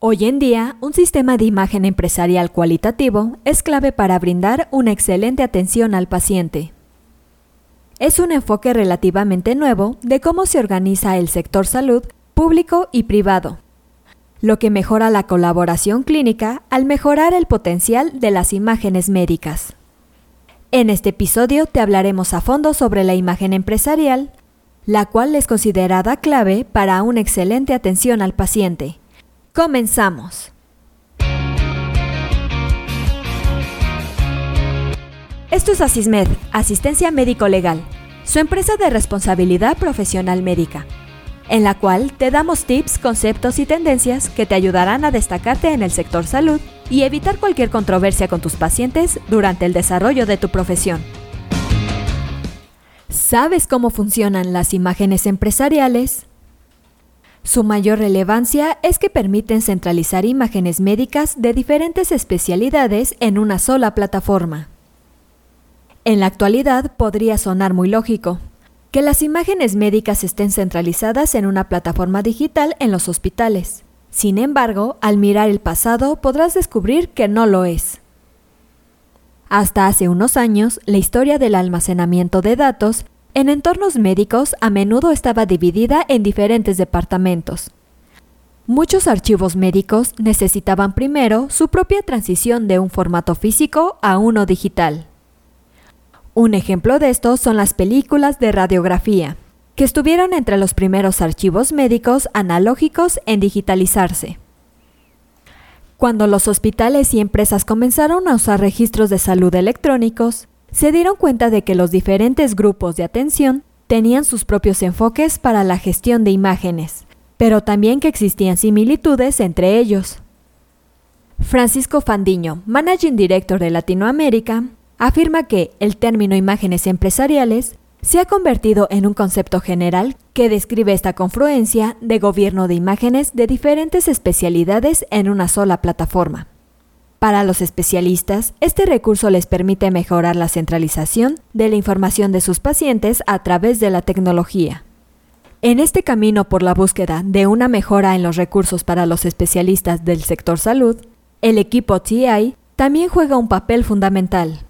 Hoy en día, un sistema de imagen empresarial cualitativo es clave para brindar una excelente atención al paciente. Es un enfoque relativamente nuevo de cómo se organiza el sector salud público y privado, lo que mejora la colaboración clínica al mejorar el potencial de las imágenes médicas. En este episodio te hablaremos a fondo sobre la imagen empresarial, la cual es considerada clave para una excelente atención al paciente. Comenzamos. Esto es Asismed, Asistencia Médico Legal, su empresa de responsabilidad profesional médica, en la cual te damos tips, conceptos y tendencias que te ayudarán a destacarte en el sector salud y evitar cualquier controversia con tus pacientes durante el desarrollo de tu profesión. ¿Sabes cómo funcionan las imágenes empresariales? Su mayor relevancia es que permiten centralizar imágenes médicas de diferentes especialidades en una sola plataforma. En la actualidad podría sonar muy lógico que las imágenes médicas estén centralizadas en una plataforma digital en los hospitales. Sin embargo, al mirar el pasado podrás descubrir que no lo es. Hasta hace unos años, la historia del almacenamiento de datos en entornos médicos a menudo estaba dividida en diferentes departamentos. Muchos archivos médicos necesitaban primero su propia transición de un formato físico a uno digital. Un ejemplo de esto son las películas de radiografía, que estuvieron entre los primeros archivos médicos analógicos en digitalizarse. Cuando los hospitales y empresas comenzaron a usar registros de salud electrónicos, se dieron cuenta de que los diferentes grupos de atención tenían sus propios enfoques para la gestión de imágenes, pero también que existían similitudes entre ellos. Francisco Fandiño, Managing Director de Latinoamérica, afirma que el término imágenes empresariales se ha convertido en un concepto general que describe esta confluencia de gobierno de imágenes de diferentes especialidades en una sola plataforma. Para los especialistas, este recurso les permite mejorar la centralización de la información de sus pacientes a través de la tecnología. En este camino por la búsqueda de una mejora en los recursos para los especialistas del sector salud, el equipo TI también juega un papel fundamental.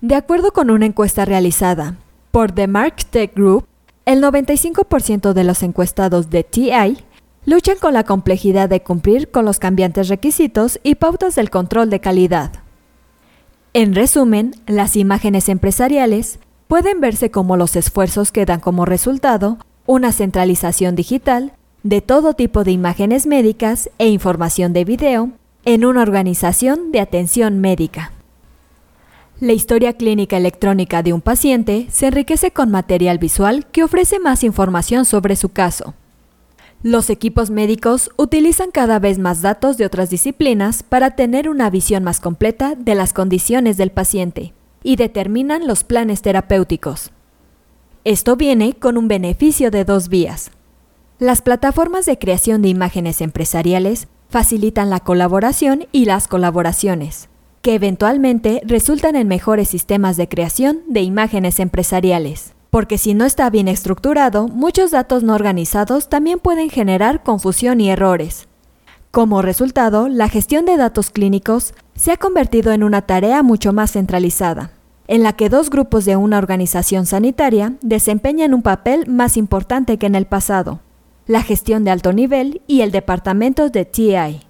De acuerdo con una encuesta realizada por The Tech Group, el 95% de los encuestados de TI luchan con la complejidad de cumplir con los cambiantes requisitos y pautas del control de calidad. En resumen, las imágenes empresariales pueden verse como los esfuerzos que dan como resultado una centralización digital de todo tipo de imágenes médicas e información de video en una organización de atención médica. La historia clínica electrónica de un paciente se enriquece con material visual que ofrece más información sobre su caso. Los equipos médicos utilizan cada vez más datos de otras disciplinas para tener una visión más completa de las condiciones del paciente y determinan los planes terapéuticos. Esto viene con un beneficio de dos vías. Las plataformas de creación de imágenes empresariales facilitan la colaboración y las colaboraciones, que eventualmente resultan en mejores sistemas de creación de imágenes empresariales porque si no está bien estructurado, muchos datos no organizados también pueden generar confusión y errores. Como resultado, la gestión de datos clínicos se ha convertido en una tarea mucho más centralizada, en la que dos grupos de una organización sanitaria desempeñan un papel más importante que en el pasado, la gestión de alto nivel y el departamento de TI.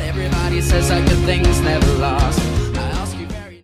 Says that good things never last.